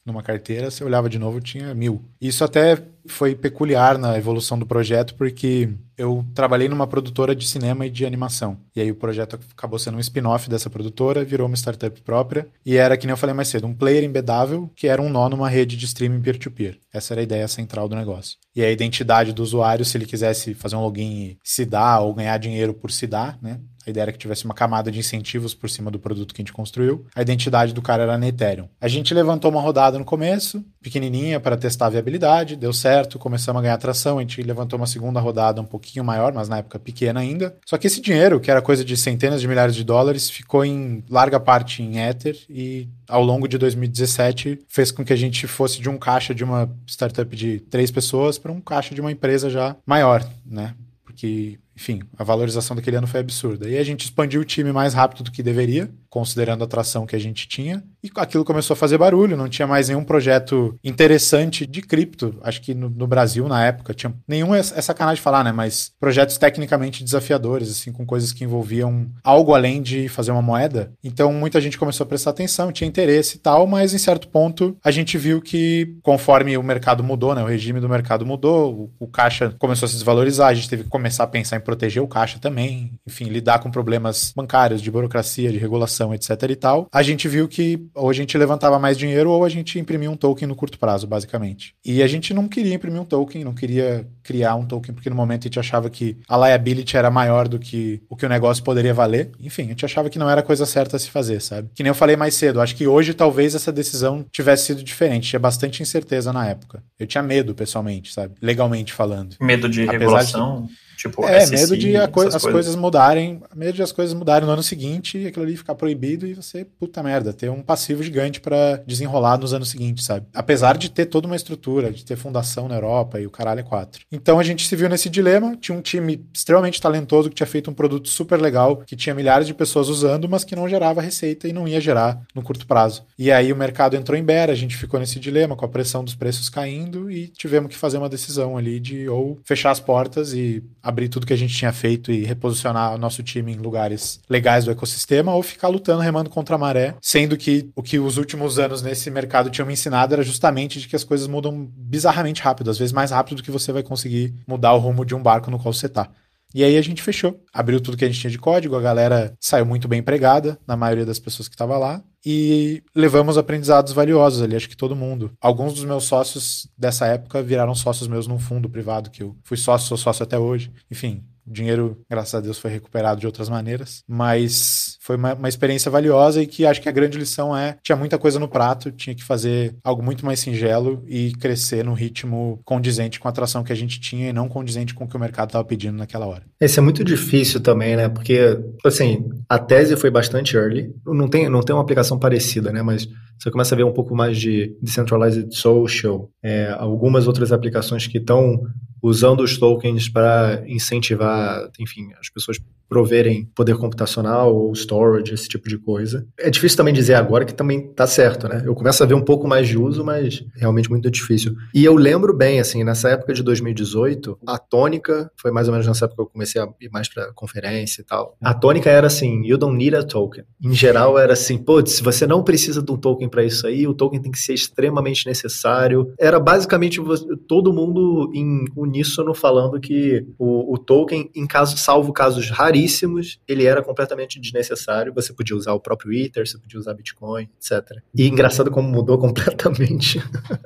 Speaker 3: numa carteira, você olhava de novo, tinha mil. Isso até foi peculiar na evolução do projeto, porque eu trabalhei numa produtora de cinema e de animação. E aí o projeto acabou sendo um spin-off dessa produtora, virou uma startup própria. E era, que nem eu falei mais cedo, um player embedável que era um nó numa rede de streaming peer-to-peer. -peer. Essa era a ideia central do negócio. E a identidade do usuário, se ele quisesse fazer um login e se dar ou ganhar dinheiro por se dar, né? A ideia era que tivesse uma camada de incentivos por cima do produto que a gente construiu. A identidade do cara era na Ethereum. A gente levantou uma rodada no começo, pequenininha, para testar a viabilidade, deu certo, começamos a ganhar tração. A gente levantou uma segunda rodada um pouquinho maior, mas na época pequena ainda. Só que esse dinheiro, que era coisa de centenas de milhares de dólares, ficou em larga parte em Ether e ao longo de 2017 fez com que a gente fosse de um caixa de uma startup de três pessoas para um caixa de uma empresa já maior, né? Porque enfim, a valorização daquele ano foi absurda. E a gente expandiu o time mais rápido do que deveria, considerando a atração que a gente tinha, e aquilo começou a fazer barulho, não tinha mais nenhum projeto interessante de cripto, acho que no, no Brasil na época, tinha nenhum, é, é sacanagem de falar, né, mas projetos tecnicamente desafiadores, assim, com coisas que envolviam algo além de fazer uma moeda. Então muita gente começou a prestar atenção, tinha interesse e tal, mas em certo ponto a gente viu que conforme o mercado mudou, né, o regime do mercado mudou, o, o caixa começou a se desvalorizar, a gente teve que começar a pensar em proteger o caixa também, enfim, lidar com problemas bancários, de burocracia, de regulação, etc e tal, a gente viu que ou a gente levantava mais dinheiro ou a gente imprimia um token no curto prazo, basicamente. E a gente não queria imprimir um token, não queria criar um token, porque no momento a gente achava que a liability era maior do que o que o negócio poderia valer. Enfim, a gente achava que não era coisa certa a se fazer, sabe? Que nem eu falei mais cedo, acho que hoje talvez essa decisão tivesse sido diferente. Tinha bastante incerteza na época. Eu tinha medo, pessoalmente, sabe? Legalmente falando.
Speaker 1: Medo de Apesar regulação? De...
Speaker 3: Tipo, é, medo de co as coisas. coisas mudarem, medo de as coisas mudarem no ano seguinte e aquilo ali ficar proibido e você, puta merda, ter um passivo gigante para desenrolar nos anos seguintes, sabe? Apesar de ter toda uma estrutura, de ter fundação na Europa e o caralho é quatro. Então a gente se viu nesse dilema, tinha um time extremamente talentoso que tinha feito um produto super legal, que tinha milhares de pessoas usando, mas que não gerava receita e não ia gerar no curto prazo. E aí o mercado entrou em beira, a gente ficou nesse dilema com a pressão dos preços caindo e tivemos que fazer uma decisão ali de ou fechar as portas e abrir tudo que a gente tinha feito e reposicionar o nosso time em lugares legais do ecossistema ou ficar lutando, remando contra a maré, sendo que o que os últimos anos nesse mercado tinham me ensinado era justamente de que as coisas mudam bizarramente rápido, às vezes mais rápido do que você vai conseguir mudar o rumo de um barco no qual você está. E aí a gente fechou, abriu tudo que a gente tinha de código, a galera saiu muito bem empregada, na maioria das pessoas que estava lá, e levamos aprendizados valiosos ali, acho que todo mundo. Alguns dos meus sócios dessa época viraram sócios meus num fundo privado, que eu fui sócio, sou sócio até hoje. Enfim, o dinheiro, graças a Deus, foi recuperado de outras maneiras, mas foi uma, uma, experiência valiosa e que acho que a grande lição é: tinha muita coisa no prato, tinha que fazer algo muito mais singelo e crescer no ritmo condizente com a atração que a gente tinha e não condizente com o que o mercado estava pedindo naquela hora.
Speaker 2: Esse é muito difícil também, né? Porque, assim, a tese foi bastante early, não tem, não tem uma aplicação parecida, né? Mas você começa a ver um pouco mais de Decentralized Social, é, algumas outras aplicações que estão usando os tokens para incentivar, enfim, as pessoas proverem poder computacional ou storage, esse tipo de coisa. É difícil também dizer agora que também tá certo, né? Eu começo a ver um pouco mais de uso, mas realmente muito difícil. E eu lembro bem, assim, nessa época de 2018, a tônica, foi mais ou menos nessa época que eu comecei a ir mais para conferência e tal. A tônica era assim, you don't need a token. Em geral era assim, se você não precisa de um token para isso aí, o token tem que ser extremamente necessário. Era basicamente todo mundo em uníssono falando que o, o token, em caso, salvo casos raríssimos, ele era completamente desnecessário. Você podia usar o próprio Ether, você podia usar Bitcoin, etc. E engraçado como mudou *laughs* completamente.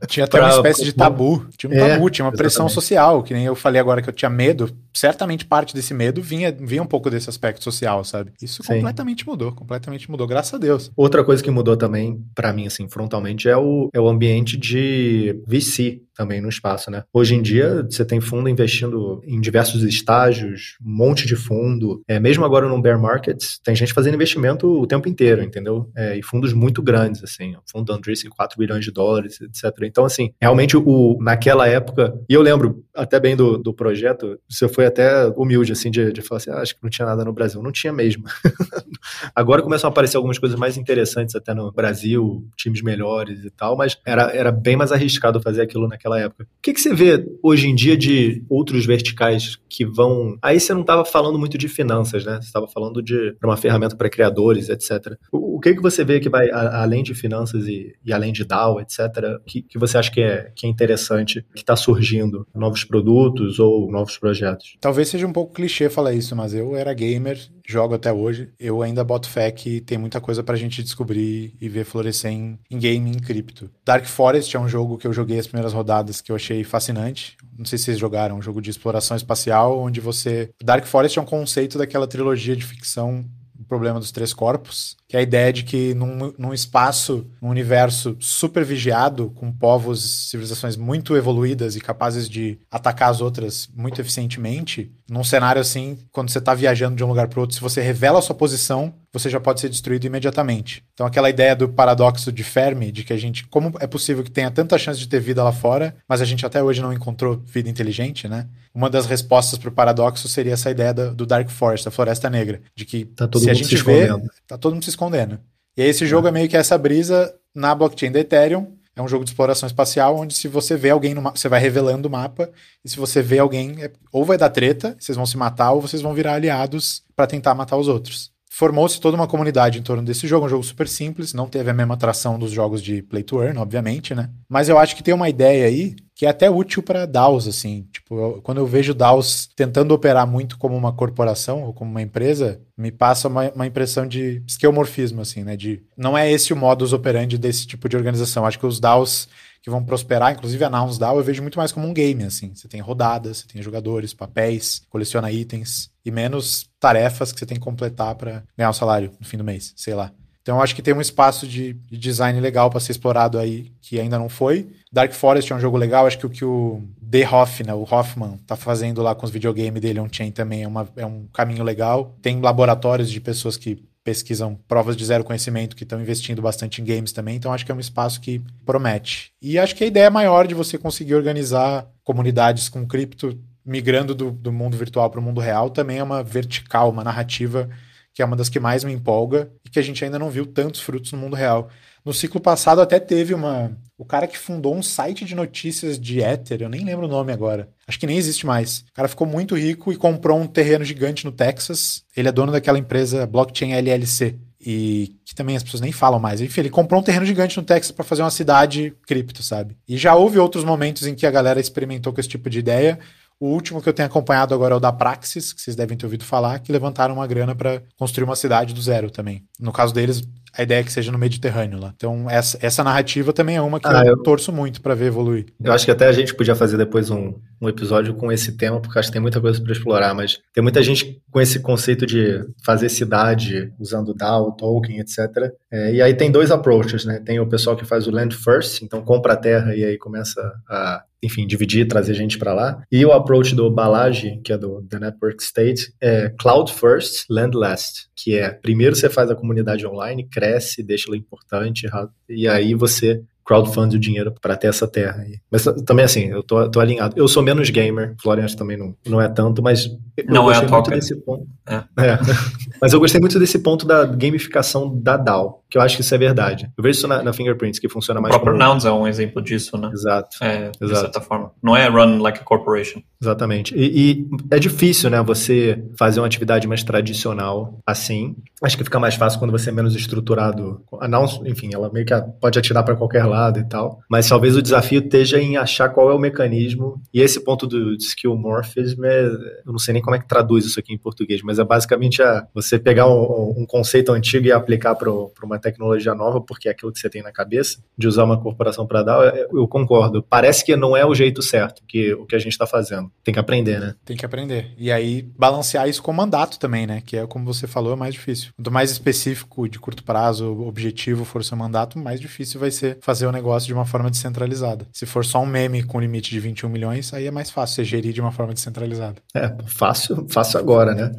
Speaker 3: Tinha até uma espécie de tabu. Tinha um é, tabu, tinha uma pressão social, que nem eu falei agora que eu tinha medo. Certamente parte desse medo vinha, vinha um pouco desse aspecto social, sabe? Isso Sim. completamente mudou, completamente mudou, graças a Deus.
Speaker 2: Outra coisa que mudou também, para mim, assim, frontalmente, é o, é o ambiente de VC, também no espaço, né? Hoje em dia, você tem fundo investindo em diversos estágios, um monte de fundo. É, mesmo agora no bear market, tem gente fazendo investimento o tempo inteiro, entendeu? É, e fundos muito grandes, assim. O fundo Andreessen, 4 bilhões de dólares, etc. Então, assim, realmente, o, naquela época... E eu lembro até bem do, do projeto, você foi até humilde, assim, de, de falar assim, ah, acho que não tinha nada no Brasil. Não tinha mesmo. *laughs* agora começam a aparecer algumas coisas mais interessantes até no Brasil, times melhores e tal, mas era, era bem mais arriscado fazer aquilo naquela naquela época. O que, que você vê hoje em dia de outros verticais que vão. Aí você não estava falando muito de finanças, né? Você estava falando de uma ferramenta para criadores, etc. O, o que, que você vê que vai, a, além de finanças e, e, além de DAO, etc., que, que você acha que é, que é interessante, que está surgindo? Novos produtos ou novos projetos?
Speaker 3: Talvez seja um pouco clichê falar isso, mas eu era gamer, jogo até hoje. Eu ainda boto fé que tem muita coisa pra gente descobrir e ver florescer em, em game, em cripto. Dark Forest é um jogo que eu joguei as primeiras rodadas que eu achei fascinante. Não sei se vocês jogaram, um jogo de exploração espacial, onde você. Dark Forest é um conceito daquela trilogia de ficção o problema dos três corpos, que é a ideia de que num, num espaço, num universo super vigiado, com povos, civilizações muito evoluídas e capazes de atacar as outras muito eficientemente, num cenário assim, quando você está viajando de um lugar para outro, se você revela a sua posição, você já pode ser destruído imediatamente. Então, aquela ideia do paradoxo de Fermi, de que a gente, como é possível que tenha tanta chance de ter vida lá fora, mas a gente até hoje não encontrou vida inteligente, né? Uma das respostas para o paradoxo seria essa ideia do Dark Forest, da Floresta Negra, de que
Speaker 2: tá se a gente se vê,
Speaker 3: tá todo mundo se escondendo. E aí esse jogo é. é meio que essa brisa na blockchain da Ethereum, é um jogo de exploração espacial onde se você vê alguém no mapa, você vai revelando o mapa, e se você vê alguém, é, ou vai dar treta, vocês vão se matar, ou vocês vão virar aliados para tentar matar os outros formou-se toda uma comunidade em torno desse jogo, um jogo super simples, não teve a mesma atração dos jogos de play to earn, obviamente, né? Mas eu acho que tem uma ideia aí que é até útil para DAOs, assim. Tipo, eu, quando eu vejo DAOs tentando operar muito como uma corporação ou como uma empresa, me passa uma, uma impressão de esquemorfismo, assim, né? De não é esse o modus operandi desse tipo de organização. Acho que os DAOs que vão prosperar, inclusive a Nouns DAO, eu vejo muito mais como um game, assim. Você tem rodadas, você tem jogadores, papéis, coleciona itens e menos tarefas que você tem que completar para ganhar o salário no fim do mês, sei lá. Então eu acho que tem um espaço de, de design legal para ser explorado aí que ainda não foi. Dark Forest é um jogo legal, acho que o que o The Hoff, né, o Hoffman, tá fazendo lá com os videogames dele on-chain também é, uma, é um caminho legal. Tem laboratórios de pessoas que pesquisam provas de zero conhecimento que estão investindo bastante em games também, então acho que é um espaço que promete. E acho que a ideia maior de você conseguir organizar comunidades com cripto migrando do, do mundo virtual para o mundo real também é uma vertical, uma narrativa que é uma das que mais me empolga e que a gente ainda não viu tantos frutos no mundo real. No ciclo passado até teve uma. O cara que fundou um site de notícias de Ether, eu nem lembro o nome agora. Acho que nem existe mais. O cara ficou muito rico e comprou um terreno gigante no Texas. Ele é dono daquela empresa Blockchain LLC. E que também as pessoas nem falam mais. Enfim, ele comprou um terreno gigante no Texas para fazer uma cidade cripto, sabe? E já houve outros momentos em que a galera experimentou com esse tipo de ideia. O último que eu tenho acompanhado agora é o da Praxis, que vocês devem ter ouvido falar, que levantaram uma grana para construir uma cidade do zero também. No caso deles, a ideia é que seja no Mediterrâneo lá. Então, essa, essa narrativa também é uma que ah, eu, eu, torço muito para ver evoluir.
Speaker 2: Eu acho que até a gente podia fazer depois um, um episódio com esse tema, porque acho que tem muita coisa para explorar, mas tem muita gente com esse conceito de fazer cidade usando DAO, token, etc. É, e aí tem dois approaches, né? Tem o pessoal que faz o land first, então compra a terra e aí começa a enfim, dividir, trazer gente para lá. E o approach do Balaji, que é do The Network State, é cloud first, land last, que é primeiro você faz a comunidade online, cresce, deixa ela importante, e aí você crowdfund o dinheiro para ter essa terra aí. Mas também assim, eu tô, tô alinhado. Eu sou menos gamer, Florian também não, não é tanto, mas
Speaker 1: não é
Speaker 2: muito desse ponto. É. É. *laughs* mas eu gostei muito desse ponto da gamificação da DAO, que eu acho que isso é verdade. Eu vejo isso na, na Fingerprints, que funciona mais
Speaker 1: O próprio como... Nouns é um exemplo disso, né?
Speaker 2: Exato.
Speaker 1: É, de Exato. certa forma. Não é run like a corporation.
Speaker 2: Exatamente. E, e é difícil, né, você fazer uma atividade mais tradicional assim. Acho que fica mais fácil quando você é menos estruturado. A Nouns, enfim, ela meio que pode atirar para qualquer lado lado e tal. Mas talvez o desafio esteja em achar qual é o mecanismo. E esse ponto do skill morphism é, eu não sei nem como é que traduz isso aqui em português, mas é basicamente a, você pegar um, um conceito antigo e aplicar para uma tecnologia nova, porque é aquilo que você tem na cabeça, de usar uma corporação para dar, eu, eu concordo. Parece que não é o jeito certo que o que a gente está fazendo. Tem que aprender, né?
Speaker 3: Tem que aprender. E aí balancear isso com mandato também, né? Que é como você falou, é mais difícil. Quanto mais específico, de curto prazo, objetivo for seu mandato, mais difícil vai ser fazer fazer o negócio de uma forma descentralizada. Se for só um meme com limite de 21 milhões, aí é mais fácil você gerir de uma forma descentralizada.
Speaker 2: É, fácil, fácil agora, né?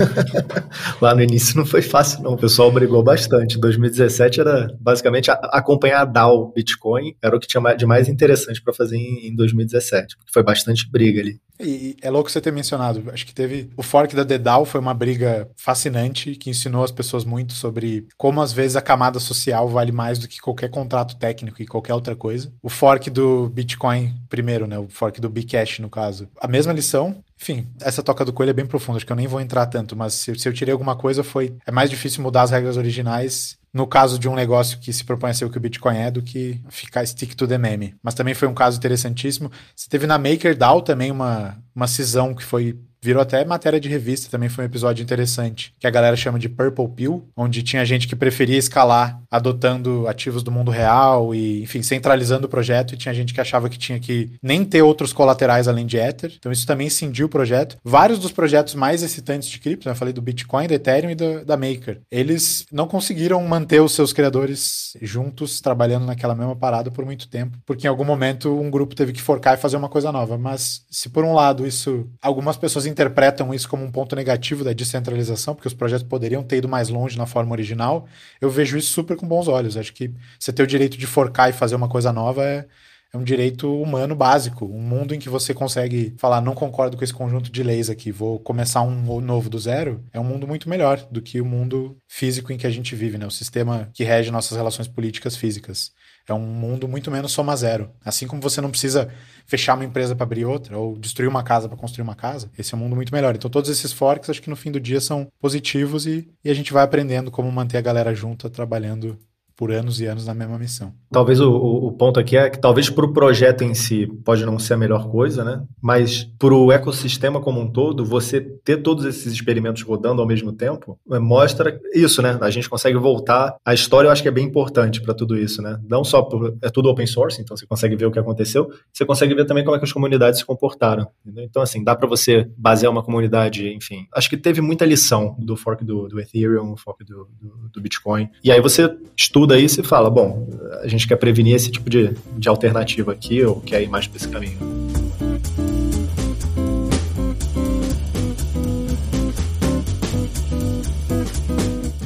Speaker 2: *laughs* *laughs* Lá no início não foi fácil, não. O pessoal brigou bastante. 2017 era basicamente acompanhar a DAO Bitcoin, era o que tinha de mais interessante para fazer em 2017. Foi bastante briga ali.
Speaker 3: E, é louco você ter mencionado. Acho que teve. O fork da Dedal foi uma briga fascinante que ensinou as pessoas muito sobre como às vezes a camada social vale mais do que qualquer contrato técnico e qualquer outra coisa. O fork do Bitcoin, primeiro, né? O fork do Bcash, no caso. A mesma lição, enfim, essa toca do coelho é bem profunda, acho que eu nem vou entrar tanto, mas se, se, eu tirei alguma coisa foi. É mais difícil mudar as regras originais no caso de um negócio que se propõe a ser o que o Bitcoin é do que ficar stick to the meme. Mas também foi um caso interessantíssimo. Você teve na MakerDAO também uma, uma cisão que foi Virou até matéria de revista, também foi um episódio interessante, que a galera chama de Purple Pill, onde tinha gente que preferia escalar adotando ativos do mundo real e, enfim, centralizando o projeto, e tinha gente que achava que tinha que nem ter outros colaterais além de Ether. Então isso também cindiu o projeto. Vários dos projetos mais excitantes de cripto, né? eu falei do Bitcoin, do Ethereum e do, da Maker, eles não conseguiram manter os seus criadores juntos, trabalhando naquela mesma parada por muito tempo, porque em algum momento um grupo teve que forcar e fazer uma coisa nova. Mas se por um lado isso, algumas pessoas interpretam isso como um ponto negativo da descentralização, porque os projetos poderiam ter ido mais longe na forma original, eu vejo isso super com bons olhos. Acho que você ter o direito de forcar e fazer uma coisa nova é, é um direito humano básico. Um mundo em que você consegue falar, não concordo com esse conjunto de leis aqui, vou começar um novo do zero, é um mundo muito melhor do que o mundo físico em que a gente vive, né? O sistema que rege nossas relações políticas físicas. É um mundo muito menos soma zero. Assim como você não precisa fechar uma empresa para abrir outra ou destruir uma casa para construir uma casa, esse é um mundo muito melhor. Então todos esses forks acho que no fim do dia são positivos e, e a gente vai aprendendo como manter a galera junta trabalhando por anos e anos na mesma missão.
Speaker 2: Talvez o, o ponto aqui é que talvez para o projeto em si pode não ser a melhor coisa, né? Mas para o ecossistema como um todo, você ter todos esses experimentos rodando ao mesmo tempo é, mostra isso, né? A gente consegue voltar. A história eu acho que é bem importante para tudo isso, né? Não só por, é tudo open source, então você consegue ver o que aconteceu, você consegue ver também como é que as comunidades se comportaram. Entendeu? Então assim dá para você basear uma comunidade, enfim. Acho que teve muita lição do fork do, do Ethereum, fork do, do, do Bitcoin. E aí você estuda estuda isso e fala, bom, a gente quer prevenir esse tipo de, de alternativa aqui, ou quer ir mais para esse caminho.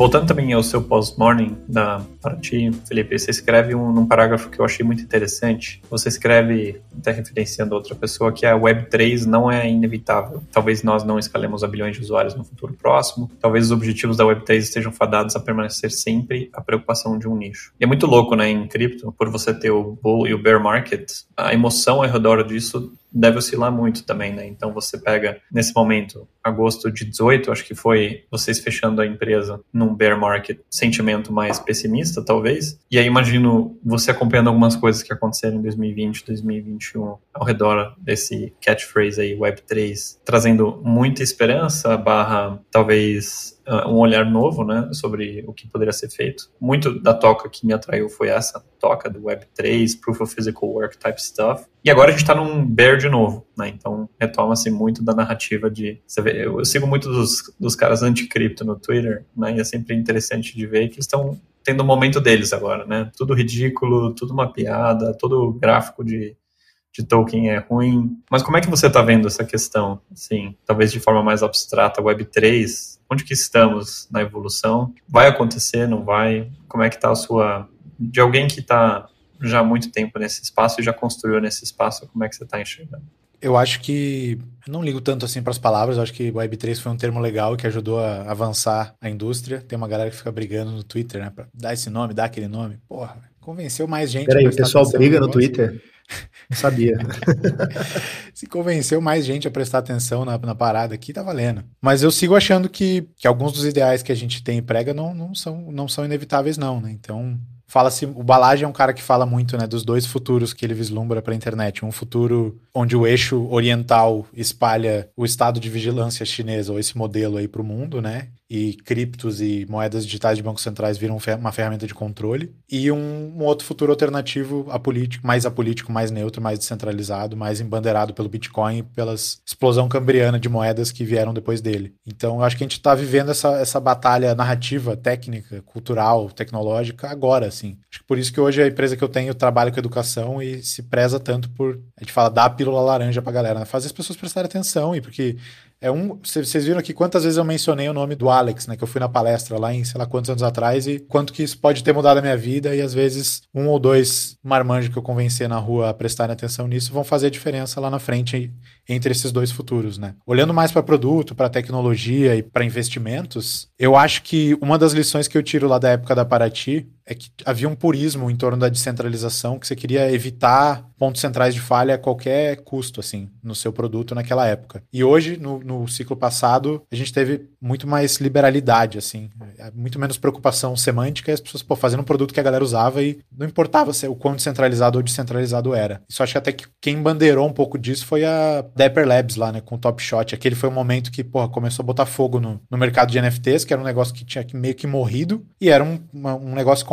Speaker 1: Voltando também ao seu post-morning da Paraty, Felipe, você escreve um, num parágrafo que eu achei muito interessante. Você escreve, até referenciando outra pessoa, que a Web3 não é inevitável. Talvez nós não escalemos a bilhões de usuários no futuro próximo. Talvez os objetivos da Web3 estejam fadados a permanecer sempre a preocupação de um nicho. E é muito louco, né, em cripto, por você ter o bull e o bear market, a emoção ao redor disso deve oscilar muito também, né? Então você pega nesse momento, agosto de 18, acho que foi vocês fechando a empresa num bear market, sentimento mais pessimista, talvez. E aí imagino você acompanhando algumas coisas que aconteceram em 2020, 2021 ao redor desse catchphrase aí Web3, trazendo muita esperança, barra talvez um olhar novo, né, sobre o que poderia ser feito. Muito da toca que me atraiu foi essa toca do Web3, Proof of Physical Work type stuff. E agora a gente está num bear de novo, né? Então retoma-se muito da narrativa de. Você vê, eu, sigo muito dos, dos caras anti-cripto no Twitter, né? E é sempre interessante de ver que eles estão tendo o momento deles agora, né? Tudo ridículo, tudo uma piada, todo gráfico de de Tolkien é ruim. Mas como é que você está vendo essa questão? Assim, talvez de forma mais abstrata, Web3, onde que estamos na evolução? Vai acontecer, não vai? Como é que está a sua... De alguém que está já há muito tempo nesse espaço e já construiu nesse espaço, como é que você está enxergando?
Speaker 3: Eu acho que. Eu não ligo tanto assim para as palavras, eu acho que Web3 foi um termo legal que ajudou a avançar a indústria. Tem uma galera que fica brigando no Twitter, né? Pra dar esse nome, dar aquele nome. Porra, convenceu mais gente.
Speaker 2: Peraí, o pessoal briga no, no Twitter? Sabia. *laughs*
Speaker 3: Se convenceu mais gente a prestar atenção na, na, parada aqui, tá valendo. Mas eu sigo achando que, que alguns dos ideais que a gente tem e prega não, não, são, não são inevitáveis, não, né? Então, fala-se. O Balage é um cara que fala muito, né, dos dois futuros que ele vislumbra para a internet. Um futuro onde o eixo oriental espalha o estado de vigilância chinesa, ou esse modelo aí para o mundo, né? E criptos e moedas digitais de bancos centrais viram uma ferramenta de controle, e um, um, outro futuro alternativo apolítico, mais apolítico, mais neutro, mais descentralizado, mais embandeirado pelo Bitcoin e pela explosão cambriana de moedas que vieram depois dele. Então, eu acho que a gente está vivendo essa, essa batalha narrativa, técnica, cultural, tecnológica agora, assim. Acho que por isso que hoje a empresa que eu tenho trabalha com educação e se preza tanto por, a gente fala, dar a pílula laranja pra galera, né? fazer as pessoas prestarem atenção e porque É um. Vocês viram aqui quantas vezes eu mencionei o nome do Alex, né? Que eu fui na palestra lá em sei lá quantos anos atrás e quanto que isso pode ter mudado a minha vida. E às vezes um ou dois marmanjos que eu convencer na rua a prestarem atenção nisso vão fazer a diferença lá na frente entre esses dois futuros, né? Olhando mais para produto, para tecnologia e para investimentos, eu acho que uma das lições que eu tiro lá da época da Paraty é que havia um purismo em torno da descentralização, que você queria evitar pontos centrais de falha a qualquer custo, assim, no seu produto naquela época. E hoje, no, no ciclo passado, a gente teve muito mais liberalidade, assim, muito menos preocupação semântica e as pessoas, pô, fazendo um produto que a galera usava e não importava se, o quão descentralizado ou descentralizado era. Isso acho que até que quem bandeirou um pouco disso foi a Dapper Labs lá, né, com o Top Shot. Aquele foi um momento que, porra, começou a botar fogo no, no mercado de NFTs, que era um negócio que tinha meio que morrido, e era um, uma, um negócio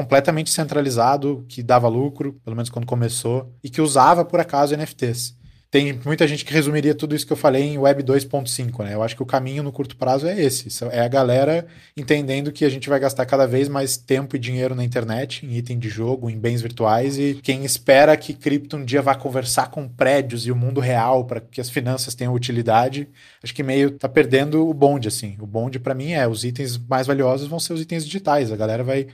Speaker 3: centralizado, que dava lucro, pelo menos quando começou, e que usava, por acaso, NFTs. Tem muita gente que resumiria tudo isso que eu falei em Web 2.5, né? Eu acho que o caminho no curto prazo é esse. É a galera entendendo que a gente vai gastar cada vez mais tempo e dinheiro na internet, em item de jogo, em bens virtuais, e quem espera que cripto um dia vá conversar com prédios e o mundo real para que as finanças tenham utilidade, acho que meio tá perdendo o bonde, assim. O bonde, para mim, é os itens mais valiosos vão ser os itens digitais. A galera vai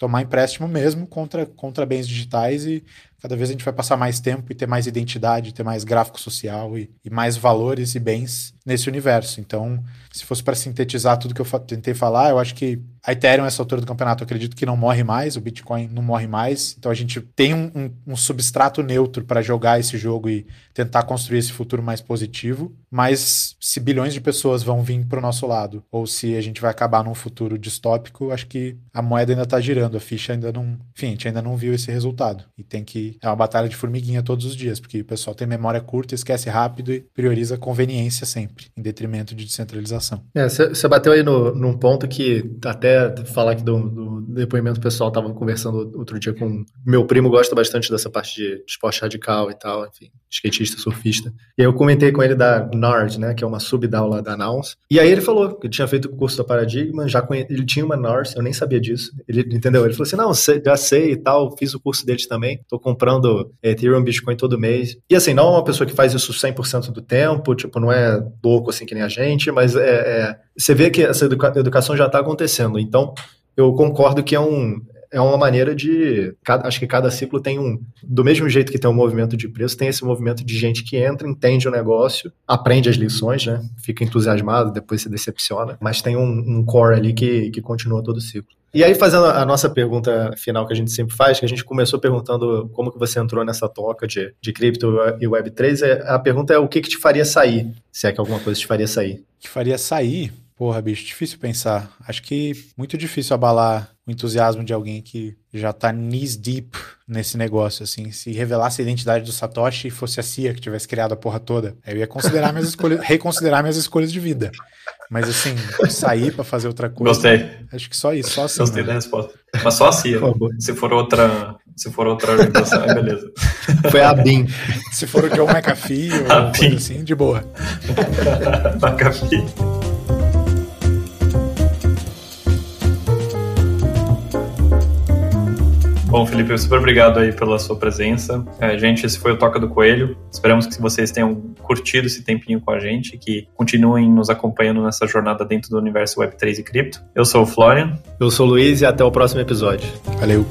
Speaker 3: tomar empréstimo mesmo contra, contra bens digitais e cada vez a gente vai passar mais tempo e ter mais identidade, ter mais gráfico social e, e mais valores e bens nesse universo. Então, se fosse para sintetizar tudo que eu tentei falar, eu acho que a Ethereum, essa altura do campeonato, eu acredito que não morre mais, o Bitcoin não morre mais. Então, a gente tem um, um, um substrato neutro para jogar esse jogo e tentar construir esse futuro mais positivo. Mas se bilhões de pessoas vão vir para o nosso lado, ou se a gente vai acabar num futuro distópico, acho que a moeda ainda está girando, a ficha ainda não. Enfim, a gente ainda não viu esse resultado. E tem que. É uma batalha de formiguinha todos os dias, porque o pessoal tem memória curta, esquece rápido e prioriza conveniência sempre, em detrimento de descentralização.
Speaker 2: É, você bateu aí no, num ponto que até falar aqui do, do depoimento pessoal, tava conversando outro dia com meu primo, gosta bastante dessa parte de esporte radical e tal, enfim, skatista, surfista. E aí eu comentei com ele da NARD, né, que é uma subDAO lá da Nouns. E aí ele falou que tinha feito o curso da Paradigma, já conhe... ele tinha uma NARS, eu nem sabia disso. Ele entendeu? Ele falou assim: "Não, já sei e tal, fiz o curso deles também. Tô comprando Ethereum, Bitcoin todo mês". E assim, não é uma pessoa que faz isso 100% do tempo, tipo, não é louco assim que nem a gente, mas é, é... você vê que essa educa... educação já está acontecendo. Então, eu concordo que é um é uma maneira de. Cada, acho que cada ciclo tem um. Do mesmo jeito que tem um movimento de preço, tem esse movimento de gente que entra, entende o negócio, aprende as lições, né? Fica entusiasmado, depois se decepciona, mas tem um, um core ali que, que continua todo o ciclo. E aí, fazendo a nossa pergunta final que a gente sempre faz, que a gente começou perguntando como que você entrou nessa toca de, de cripto e Web3, é, a pergunta é o que, que te faria sair, se é que alguma coisa te faria sair.
Speaker 3: Que faria sair? Porra, bicho, difícil pensar. Acho que muito difícil abalar o entusiasmo de alguém que já tá knees deep nesse negócio, assim. Se revelasse a identidade do Satoshi e fosse a CIA que tivesse criado a porra toda, eu ia considerar minhas *laughs* escolhas, reconsiderar minhas escolhas de vida. Mas assim, sair para fazer outra coisa.
Speaker 1: Gostei.
Speaker 3: Acho que só isso, só assim.
Speaker 1: Gostei né? da resposta. Mas só a CIA. Se for outra, se for outra orientação, é beleza. *laughs*
Speaker 2: Foi a BIM.
Speaker 3: Se for o John McAfee *laughs* ou coisa assim, de boa.
Speaker 1: McAfee. Bom, Felipe, super obrigado aí pela sua presença. É, gente, esse foi o Toca do Coelho. Esperamos que vocês tenham curtido esse tempinho com a gente, que continuem nos acompanhando nessa jornada dentro do universo Web3 e cripto. Eu sou o Florian.
Speaker 2: Eu sou o Luiz e até o próximo episódio.
Speaker 3: Valeu.